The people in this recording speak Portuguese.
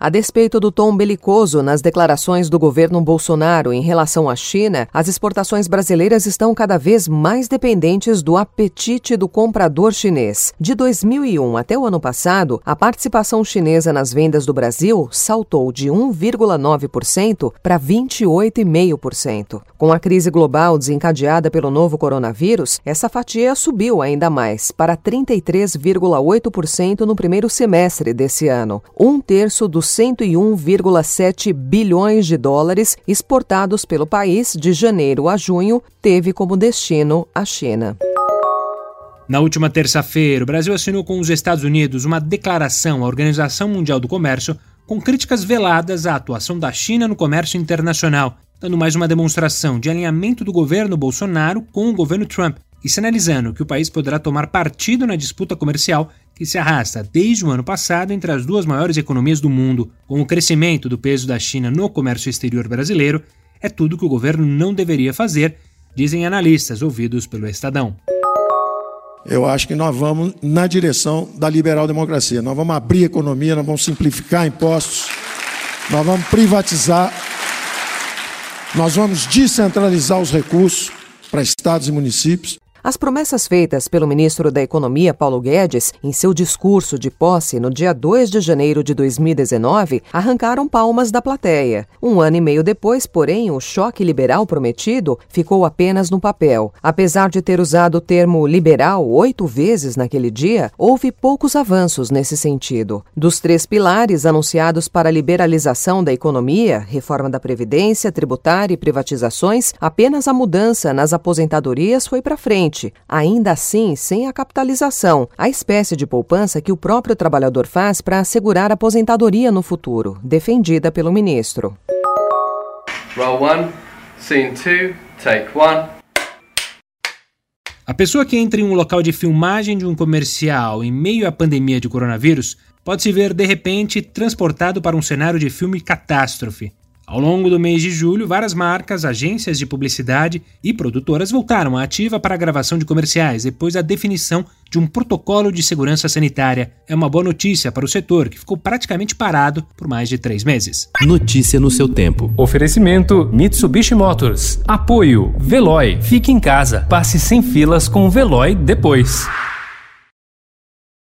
A despeito do tom belicoso nas declarações do governo Bolsonaro em relação à China, as exportações brasileiras estão cada vez mais dependentes do apetite do comprador chinês. De 2001 até o ano passado, a participação chinesa nas vendas do Brasil saltou de 1,9% para 28,5%. Com a crise global desencadeada pelo novo coronavírus, essa fatia subiu ainda mais, para 33,8% no primeiro semestre desse ano, um terço dos 101,7 bilhões de dólares exportados pelo país de janeiro a junho teve como destino a China. Na última terça-feira, o Brasil assinou com os Estados Unidos uma declaração à Organização Mundial do Comércio com críticas veladas à atuação da China no comércio internacional, dando mais uma demonstração de alinhamento do governo Bolsonaro com o governo Trump e sinalizando que o país poderá tomar partido na disputa comercial que se arrasta desde o ano passado entre as duas maiores economias do mundo. Com o crescimento do peso da China no comércio exterior brasileiro, é tudo que o governo não deveria fazer, dizem analistas ouvidos pelo Estadão. Eu acho que nós vamos na direção da liberal democracia. Nós vamos abrir economia, nós vamos simplificar impostos, nós vamos privatizar, nós vamos descentralizar os recursos para estados e municípios. As promessas feitas pelo ministro da Economia, Paulo Guedes, em seu discurso de posse no dia 2 de janeiro de 2019, arrancaram palmas da plateia. Um ano e meio depois, porém, o choque liberal prometido ficou apenas no papel. Apesar de ter usado o termo liberal oito vezes naquele dia, houve poucos avanços nesse sentido. Dos três pilares anunciados para a liberalização da economia, reforma da Previdência, tributária e privatizações, apenas a mudança nas aposentadorias foi para frente ainda assim sem a capitalização, a espécie de poupança que o próprio trabalhador faz para assegurar a aposentadoria no futuro, defendida pelo ministro. Roll one, scene two, take one. A pessoa que entra em um local de filmagem de um comercial em meio à pandemia de coronavírus pode se ver de repente transportado para um cenário de filme catástrofe. Ao longo do mês de julho, várias marcas, agências de publicidade e produtoras voltaram à ativa para a gravação de comerciais depois da definição de um protocolo de segurança sanitária. É uma boa notícia para o setor, que ficou praticamente parado por mais de três meses. Notícia no seu tempo. Oferecimento Mitsubishi Motors. Apoio Veloy. Fique em casa. Passe sem filas com o Veloy depois.